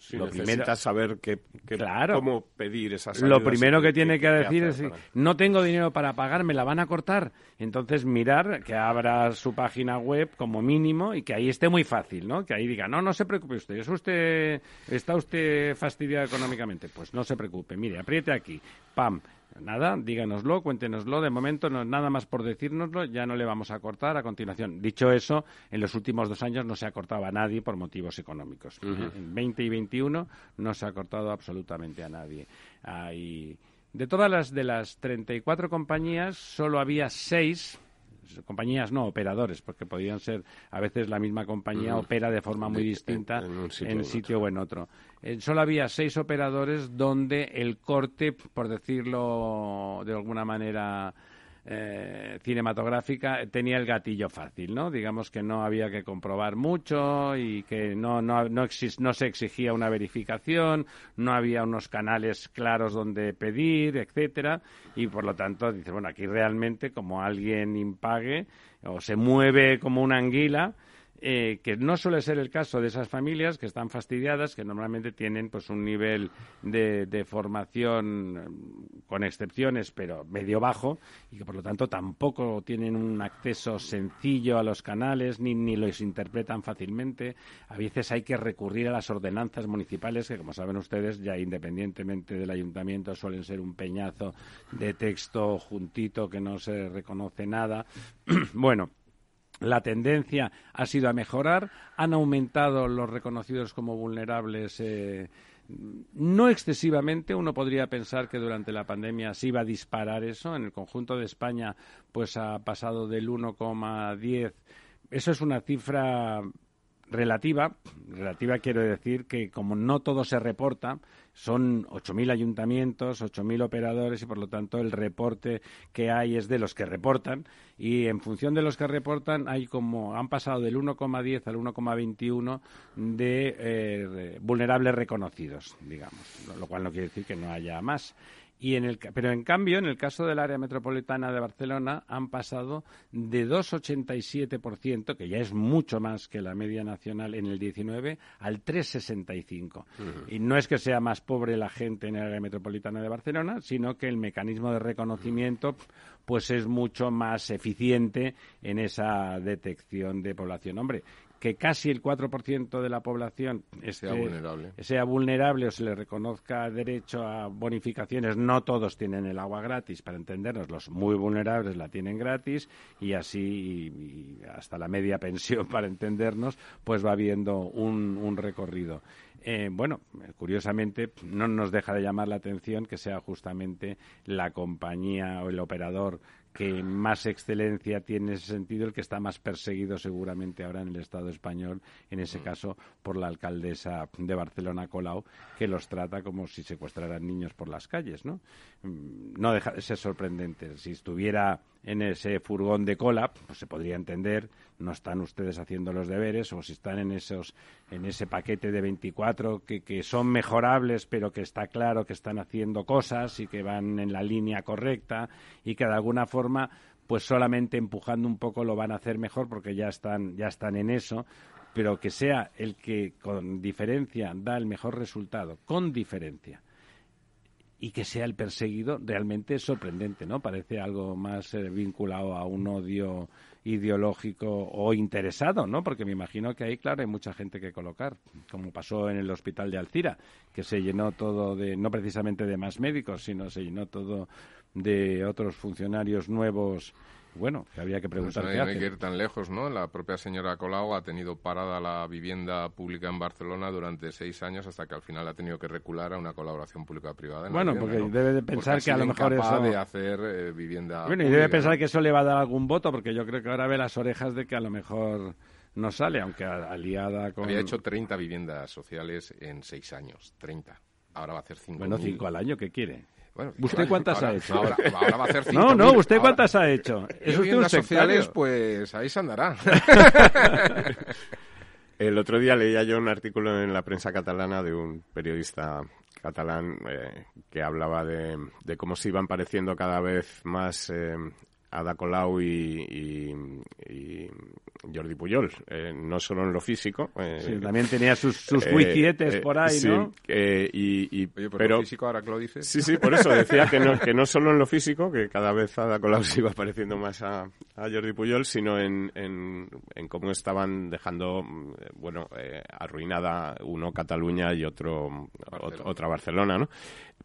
Sí, lo primero- saber Claro. cómo pedir esas lo primero que tiene que decir es, para- no tengo dinero para pagar, me la van a cortar. Entonces mirar que abra su página web como mínimo y que ahí esté muy fácil, ¿no? Que ahí diga, no, no se preocupe usted, ¿es usted, está usted fastidiado económicamente? Pues no se preocupe, mire, apriete aquí, pam. Nada, díganoslo, cuéntenoslo. De momento, no, nada más por decírnoslo, ya no le vamos a cortar a continuación. Dicho eso, en los últimos dos años no se ha cortado a nadie por motivos económicos. En 20 y 21 no se ha cortado absolutamente a nadie. Hay- de todas las de las 34 compañías, solo había seis compañías no operadores porque podían ser a veces la misma compañía opera de forma muy distinta en un sitio en u sitio o en otro. Eh, solo había seis operadores donde el corte por decirlo de alguna manera eh, cinematográfica tenía el gatillo fácil, ¿no? Digamos que no había que comprobar mucho y que no, no, no, exis- no se exigía una verificación, no había unos canales claros donde pedir, etcétera, y por lo tanto dice, bueno, aquí realmente como alguien impague o se mueve como una anguila, eh, que no suele ser el caso de esas familias que están fastidiadas, que normalmente tienen pues un nivel de, de formación eh, con excepciones, pero medio bajo, y que por lo tanto tampoco tienen un acceso sencillo a los canales, ni, ni los interpretan fácilmente. A veces hay que recurrir a las ordenanzas municipales, que como saben ustedes, ya independientemente del ayuntamiento, suelen ser un peñazo de texto juntito que no se reconoce nada. bueno, la tendencia ha sido a mejorar, han aumentado los reconocidos como vulnerables. eh, no excesivamente, uno podría pensar que durante la pandemia se iba a disparar eso. En el conjunto de España, pues ha pasado del 1,10. Eso es una cifra relativa. Relativa quiero decir que como no todo se reporta, son 8.000 ayuntamientos, 8.000 operadores y por lo tanto el reporte que hay es de los que reportan y en función de los que reportan hay como han pasado del 1,10 al 1,21 de eh, vulnerables reconocidos, digamos, lo- lo cual no quiere decir que no haya más. Y en el, pero en cambio, en el caso del área metropolitana de Barcelona, han pasado de 2,87%, que ya es mucho más que la media nacional en el 19, al 3,65. Y no es que sea más pobre la gente en el área metropolitana de Barcelona, sino que el mecanismo de reconocimiento pues es mucho más eficiente en esa detección de población. Hombre, que casi el 4% de la población Sea esté- vulnerable. sea vulnerable o se le reconozca derecho a bonificaciones, no todos tienen el agua gratis, para entendernos, los muy vulnerables la tienen gratis y así y- y hasta la media pensión, para entendernos, pues va habiendo un, un recorrido. Eh, bueno, curiosamente no nos deja de llamar la atención que sea justamente la compañía o el operador que más excelencia tiene en ese sentido, el que está más perseguido seguramente ahora en el Estado español, en ese caso por la alcaldesa de Barcelona, Colau, que los trata como si secuestraran niños por las calles, ¿no? Mm, No deja de ser sorprendente. Si estuviera en ese furgón de cola, pues se podría entender, no están ustedes haciendo los deberes o si están en esos en ese paquete de 24 que, que son mejorables, pero que está claro que están haciendo cosas y que van en la línea correcta y que de alguna forma pues solamente empujando un poco lo van a hacer mejor porque ya están ya están en eso, pero que sea el que con diferencia da el mejor resultado, con diferencia y que sea el perseguido realmente es sorprendente, ¿no? Parece algo más eh, vinculado a un odio ideológico o interesado, ¿no? Porque me imagino que ahí, claro, hay mucha gente que colocar, como pasó en el hospital de Alcira, que se llenó todo de, no precisamente de más médicos, sino se llenó todo de otros funcionarios nuevos bueno, que había que pues preguntar no hay, que ir tan lejos, ¿no? La propia señora Colau ha tenido parada la vivienda pública en Barcelona durante seis años hasta que al final ha tenido que recular a una colaboración pública-privada. Bueno, porque debe de pensar que a lo mejor eso... de hacer eh, vivienda Bueno, y debe pensar que eso le va a dar algún voto, porque yo creo que ahora ve las orejas de que a lo mejor no sale, aunque aliada con... Había hecho 30 viviendas sociales en seis años, 30. Ahora va a hacer 5 Bueno, 5 al año, ¿qué quiere? ¿Usted cuántas ha hecho? Ahora, va a hacer no, no, ¿usted cuántas ha hecho? ¿Es usted un sociales, pues ahí se andará. El otro día leía yo un artículo en la prensa catalana de un periodista catalán eh, que hablaba de, cómo se iban pareciendo cada vez más eh, Ada Colau y, Jordi Puyol, eh, no solo en lo físico. Eh, también tenía sus, sus eh, por ahí, ¿no? y, pero, lo físico ahora que lo dices. Sí, sí, por eso decía que no, que no solo en lo físico, que cada vez Ada Colau se iba pareciendo más a, Jordi Puyol, sino en, en, cómo estaban dejando, bueno, arruinada uno Cataluña y otro otra Barcelona, ¿no?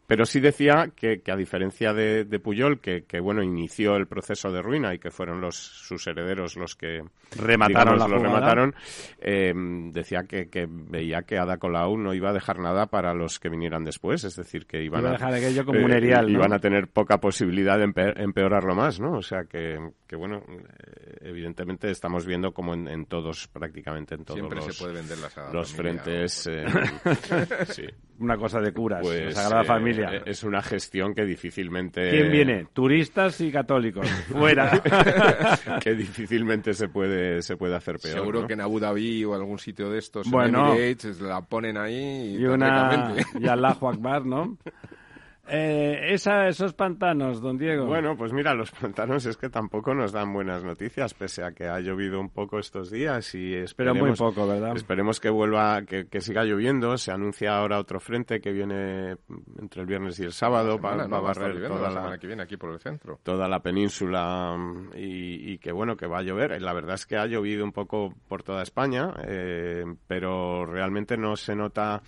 Pero sí decía que, a diferencia de, Puyol, que, bueno, inició el proceso de ruina y que fueron los sus herederos los que remataron, lo remataron, eh, decía que, veía que Ada Colau no iba a dejar nada para los que vinieran después, es decir, que iban a, dejar aquello como un eh, iban a tener poca posibilidad de empeorarlo más, ¿no? O sea que, bueno, eh, evidentemente estamos viendo como en, todos, prácticamente en todos Siempre los, se puede vender los frentes. sí. Una cosa de curas, pues, Sagrada Familia eh, es una gestión que difícilmente... ¿Quién viene? Turistas y católicos. Fuera. que difícilmente se puede, se puede hacer peor. Seguro que en Abu Dhabi o algún sitio de estos bueno, la ponen ahí y, y una... Y Allahu Akbar, ¿no? Eh, esa, esos pantanos, don Diego. Bueno, pues mira, los pantanos es que tampoco nos dan buenas noticias, pese a que ha llovido un poco estos días y esperemos, muy poco, ¿verdad? Esperemos que vuelva, que, siga lloviendo. Se anuncia ahora otro frente que viene entre el viernes y el sábado para a barrer toda la, que viene aquí por el centro. Toda la península y, y, que bueno, que va a llover. La verdad es que ha llovido un poco por toda España, eh, pero realmente no se nota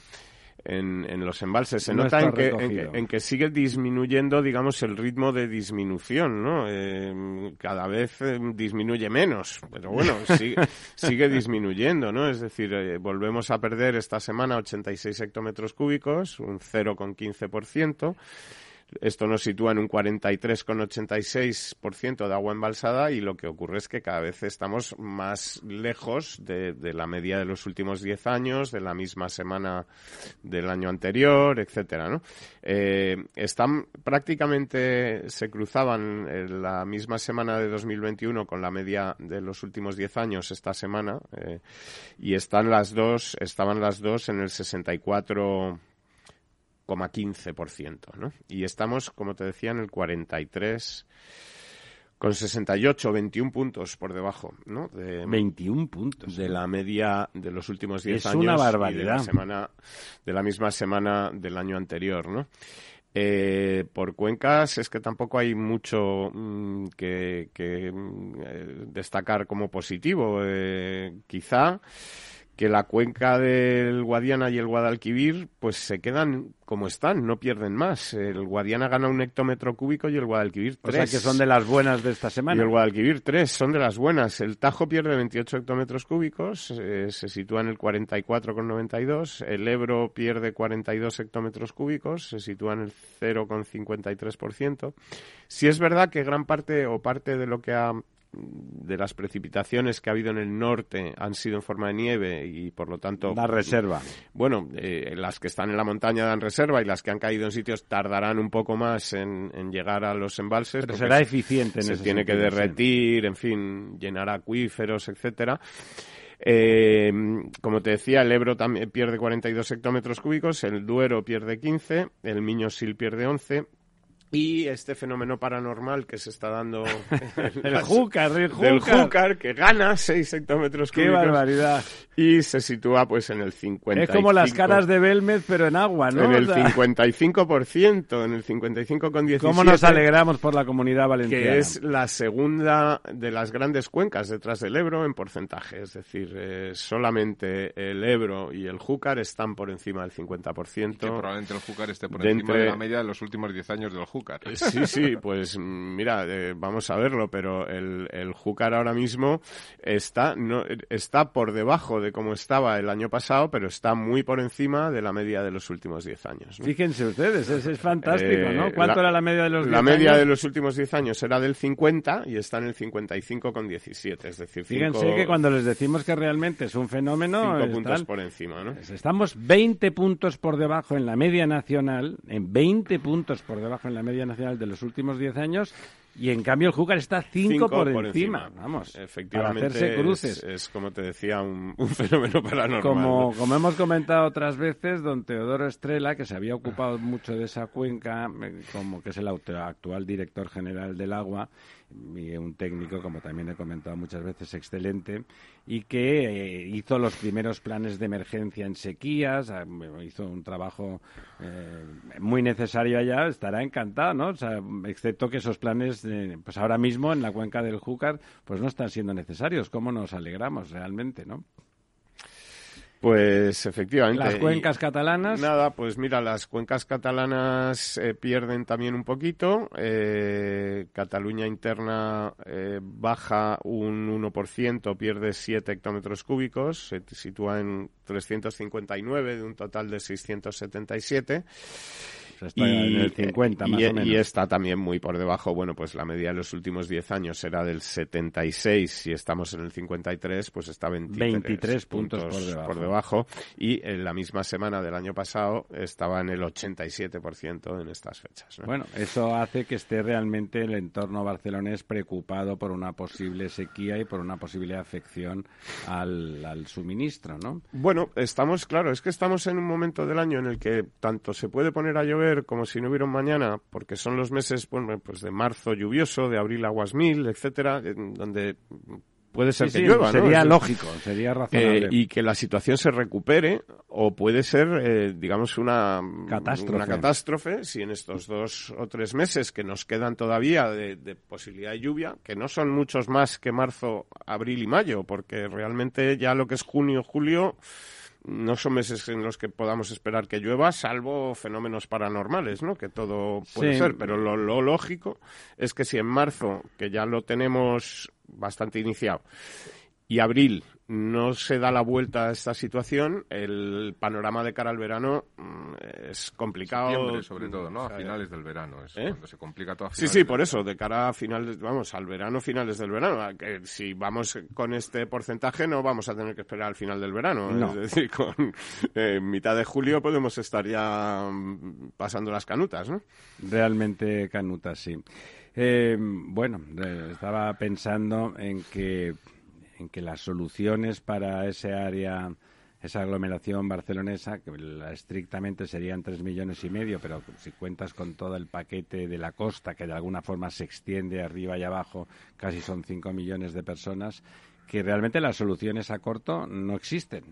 en, los embalses. Se nota en que, sigue disminuyendo, digamos, el ritmo de disminución, ¿no? Eh, cada vez eh, disminuye menos, pero bueno, sigue, sigue disminuyendo, ¿no? Es decir, eh, volvemos a perder esta semana 86 hectómetros cúbicos, un 0,15%. Esto nos sitúa en un 43,86% de agua embalsada y lo que ocurre es que cada vez estamos más lejos de, la media de los últimos 10 años, de la misma semana del año anterior, etcétera, ¿no? Eh, están prácticamente se cruzaban en la misma semana de 2021 con la media de los últimos 10 años esta semana eh, y están las dos estaban las dos en el 64 15%, ¿no? Y estamos, como te decía, en el 43 con 68, 21 puntos por debajo, ¿no? De, 21 puntos. De la media de los últimos 10 años. Es una barbaridad. de la, semana, de la misma semana del año anterior, ¿no? Eh, por cuencas es que tampoco hay mucho mm, que, mm, eh, destacar como positivo. Eh, quizá que la cuenca del Guadiana y el Guadalquivir pues se quedan como están, no pierden más. El Guadiana gana un hectómetro cúbico y el Guadalquivir tres. O sea que son de las buenas de esta semana. Y el Guadalquivir tres, son de las buenas. El Tajo pierde 28 hectómetros cúbicos, eh, se sitúa en el 44,92. El Ebro pierde 42 hectómetros cúbicos, se sitúa en el 0,53%. Si es verdad que gran parte o parte de lo que ha de las precipitaciones que ha habido en el norte han sido en forma de nieve y por lo tanto... Da reserva. Bueno, eh, las que están en la montaña dan reserva y las que han caído en sitios tardarán un poco más en, llegar a los embalses. Pero será eficiente en Se tiene que derretir, en fin, llenar acuíferos, etcétera. Eh, como te decía, el Ebro también pierde 42 hectómetros cúbicos, el Duero pierde 15, el Miño-Sil pierde 11 y este fenómeno paranormal que se está dando el Júcar, el Júcar. que gana 6 hectómetros cúbicos. ¡Qué barbaridad! Y se sitúa pues en el 55. Es como las caras de Belmez, pero en agua, ¿no? En el 55%, en el 55,17. ¿Cómo nos alegramos por la comunidad valenciana? Que es la segunda de las grandes cuencas detrás del Ebro en porcentaje. Es decir, eh, solamente el Ebro y el Júcar están por encima del 50%. Que probablemente el Júcar esté por encima de la media de los últimos 10 años del Júcar. Eh, sí, sí, pues mira, eh, vamos a verlo, pero el, el Júcar ahora mismo está, no, está por debajo de cómo estaba el año pasado, pero está muy por encima de la media de los últimos 10 años. Fíjense ustedes, es, es fantástico, ¿no? Eh, ¿Cuánto era la media de los 10 La media de los últimos 10 años era del 50 y está en el 55,17, es decir, Fíjense que cuando les decimos que realmente es un fenómeno... 5 puntos por encima, ¿no? Estamos 20 puntos por debajo en la media nacional, en 20 puntos por debajo en la media nacional de los últimos 10 años y en cambio el Júcar está 5 por, encima. Vamos, efectivamente. Para hacerse cruces. Es, como te decía, un, fenómeno paranormal. Como, como hemos comentado otras veces, don Teodoro Estrella, que se había ocupado mucho de esa cuenca, eh, como que es el actual director general del agua, y un técnico, como también he comentado muchas veces, excelente, y que eh, hizo los primeros planes de emergencia en sequías, ah, hizo un trabajo eh, muy necesario allá, estará encantado, ¿no? Excepto que esos planes, pues ahora mismo en la cuenca del Júcar, pues no están siendo necesarios. ¿Cómo nos alegramos realmente, no? Pues efectivamente. Las cuencas catalanas. Nada, pues mira, las cuencas catalanas eh, pierden también un poquito. Eh, Cataluña interna eh, baja un 1%, pierde 7 hectómetros cúbicos, se sitúa en 359 de un total de 677 y, en el 50 más o menos. Y está también muy por debajo. Bueno, pues la media de los últimos 10 años era del 76. Si estamos en el 53, pues está 23, puntos, por, debajo. Y en la misma semana del año pasado estaba en el 87% en estas fechas. Bueno, eso hace que esté realmente el entorno barcelonés preocupado por una posible sequía y por una posible afección al, al suministro, ¿no? Bueno, estamos, claro, es que estamos en un momento del año en el que tanto se puede poner a llover como si no hubiera un mañana, porque son los meses pues de marzo lluvioso, de abril aguas mil, etcétera, donde puede ser que llueva, Sería lógico, sería razonable. Eh, y que la situación se recupere, o puede ser, eh, digamos, una catástrofe. una catástrofe, si en estos dos o tres meses que nos quedan todavía de, de, posibilidad de lluvia, que no son muchos más que marzo, abril y mayo, porque realmente ya lo que es junio, julio no son meses en los que podamos esperar que llueva, salvo fenómenos paranormales, ¿no? Que todo puede ser, pero lo, lo, lógico es que si en marzo, que ya lo tenemos bastante iniciado, y abril no se da la vuelta a esta situación, el panorama de cara al verano mm, es complicado. sobre todo, ¿no? A finales del verano es ¿Eh? cuando se complica todo. sí, sí, por eso, de cara a finales, vamos, al verano, finales del verano. Que si vamos con este porcentaje no vamos a tener que esperar al final del verano. Es decir, con eh, mitad de julio podemos estar ya mm, pasando las canutas, ¿no? Realmente canutas, sí. Eh, bueno, estaba pensando en que en que las soluciones para ese área, esa aglomeración barcelonesa, que estrictamente serían tres millones y medio, pero si cuentas con todo el paquete de la costa, que de alguna forma se extiende arriba y abajo, casi son cinco millones de personas, que realmente las soluciones a corto no existen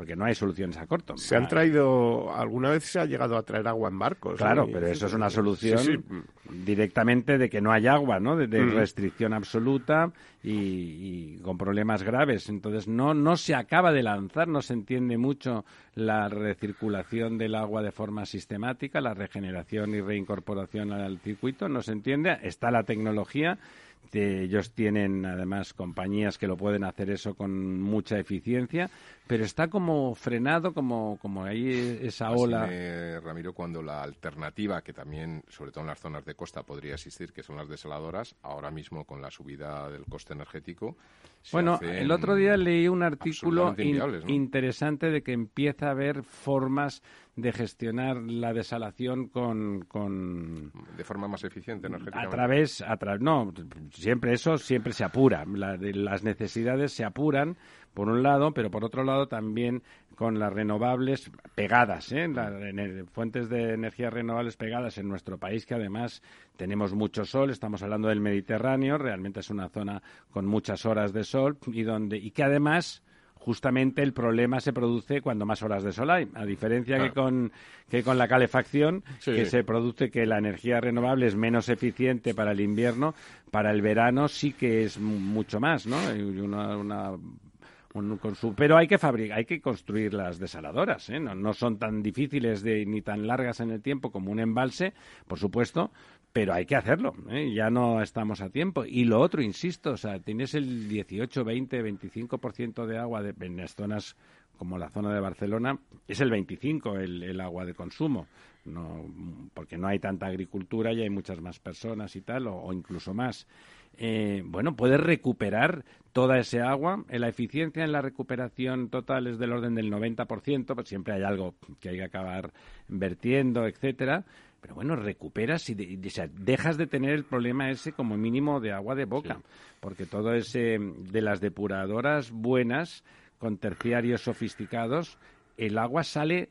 porque no hay soluciones a corto. Se han traído, alguna vez se ha llegado a traer agua en barcos. Claro, pero eso es una solución directamente de que no hay agua, ¿no? De, mm. restricción absoluta y, con problemas graves. Entonces no, no se acaba de lanzar, no se entiende mucho la recirculación del agua de forma sistemática, la regeneración y reincorporación al circuito, no se entiende. Está la tecnología ellos tienen además compañías que lo pueden hacer eso con mucha eficiencia, pero está como frenado, como, como ahí esa ola. Ramiro, cuando la alternativa, que también, sobre todo en las zonas de costa, podría existir, que son las desaladoras, ahora mismo con la subida del coste energético. Bueno, el otro día leí un artículo interesante de que empieza a haber formas de gestionar la desalación con, con de forma más eficiente. A través, a través, no, siempre eso siempre se apura. las necesidades se apuran por un lado, pero por otro lado también con las renovables pegadas, ¿eh? fuentes de energía renovables pegadas en nuestro país, que además tenemos mucho sol, estamos hablando del Mediterráneo, realmente es una zona con muchas horas de sol y donde y que además justamente el problema se produce cuando más horas de sol hay, a diferencia que con que con la calefacción, que se produce que la energía renovable es menos eficiente para el invierno, para el verano sí que es mucho más, ¿no? Una, pero hay que fabricar, hay que construir las desaladoras, ¿eh? no, no, son tan difíciles de, ni tan largas en el tiempo como un embalse, por supuesto, pero hay que hacerlo, ¿eh? ya no estamos a tiempo. Y lo otro, insisto, o sea, tienes el 18, 20, 25% de agua de, en las zonas como la zona de Barcelona, es el 25 el, el agua de consumo, no, porque no hay tanta agricultura y hay muchas más personas y tal, o, incluso más. Eh, bueno, puedes recuperar toda ese agua. La eficiencia en la recuperación total es del orden del 90%, pues siempre hay algo que hay que acabar vertiendo, etcétera pero bueno, recuperas y, dejas de tener el problema ese como mínimo de agua de boca, porque todo ese de las depuradoras buenas con terciarios sofisticados, el agua sale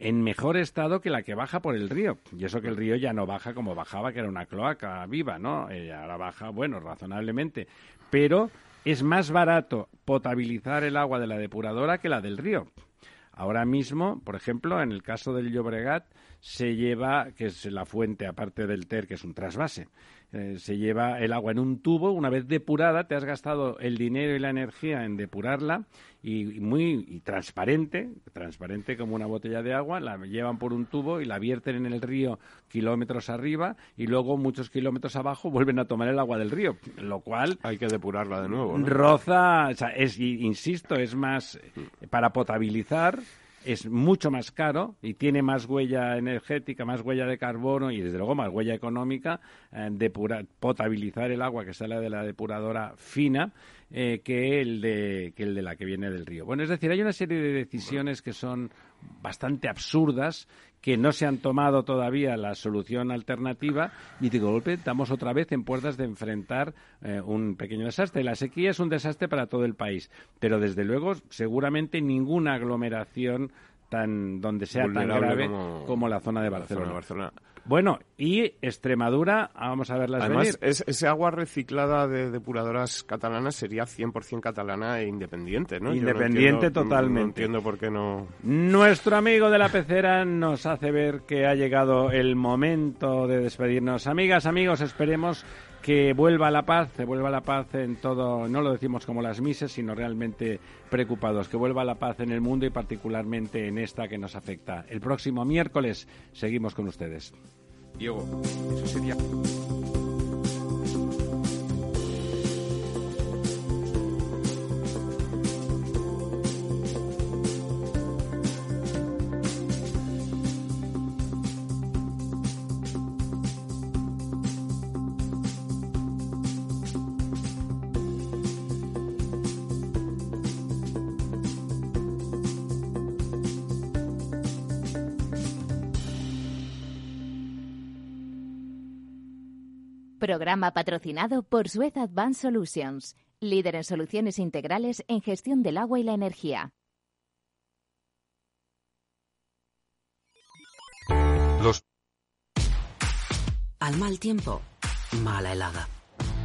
en mejor estado que la que baja por el río. Y eso que el río ya no baja como bajaba, que era una cloaca viva, ¿no? Eh, ahora baja, bueno, razonablemente. Pero es más barato potabilizar el agua de la depuradora que la del río. Ahora mismo, por ejemplo, en el caso del Llobregat, se lleva, que es la fuente aparte del TER, que es un trasvase, eh, se lleva el agua en un tubo, una vez depurada, te has gastado el dinero y la energía en depurarla y, muy transparente, transparente como una botella de agua, la llevan por un tubo y la vierten en el río kilómetros arriba y luego muchos kilómetros abajo vuelven a tomar el agua del río, lo cual... Hay que depurarla de nuevo. Roza, o sea, es, insisto, es más para potabilizar es mucho más caro y tiene más huella energética, más huella de carbono y desde luego más huella económica eh, potabilizar el agua que sale de la depuradora fina eh, que, el de, que el de la que viene del río. Bueno, es decir, hay una serie de decisiones que son bastante absurdas que no se han tomado todavía la solución alternativa y de golpe estamos otra vez en puertas de enfrentar eh, un pequeño desastre. La sequía es un desastre para todo el país, pero desde luego seguramente ninguna aglomeración tan donde sea tan grave como, la zona de Barcelona. Bueno, y Extremadura, vamos a verlas Además, ese agua reciclada de depuradoras catalanas sería 100% catalana e independiente, ¿no? Independiente totalmente. No, entiendo por qué no... Nuestro amigo de la pecera nos hace ver que ha llegado el momento de despedirnos. Amigas, amigos, esperemos que vuelva la paz, que vuelva la paz en todo, no lo decimos como las mises, sino realmente preocupados, que vuelva la paz en el mundo y particularmente en esta que nos afecta. El próximo miércoles seguimos con ustedes. Diego, eso sería... Programa patrocinado por Suez Advanced Solutions, líder en soluciones integrales en gestión del agua y la energía. Al mal tiempo, mala helada.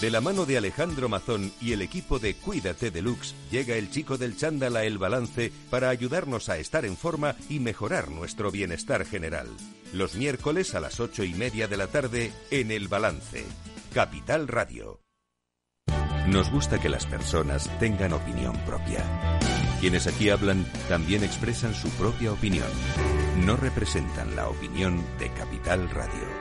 De la mano de Alejandro Mazón y el equipo de Cuídate Deluxe, llega el chico del chándal a El Balance para ayudarnos a estar en forma y mejorar nuestro bienestar general. Los miércoles a las ocho y media de la tarde en El Balance. Capital Radio. Nos gusta que las personas tengan opinión propia. Quienes aquí hablan también expresan su propia opinión. No representan la opinión de Capital Radio.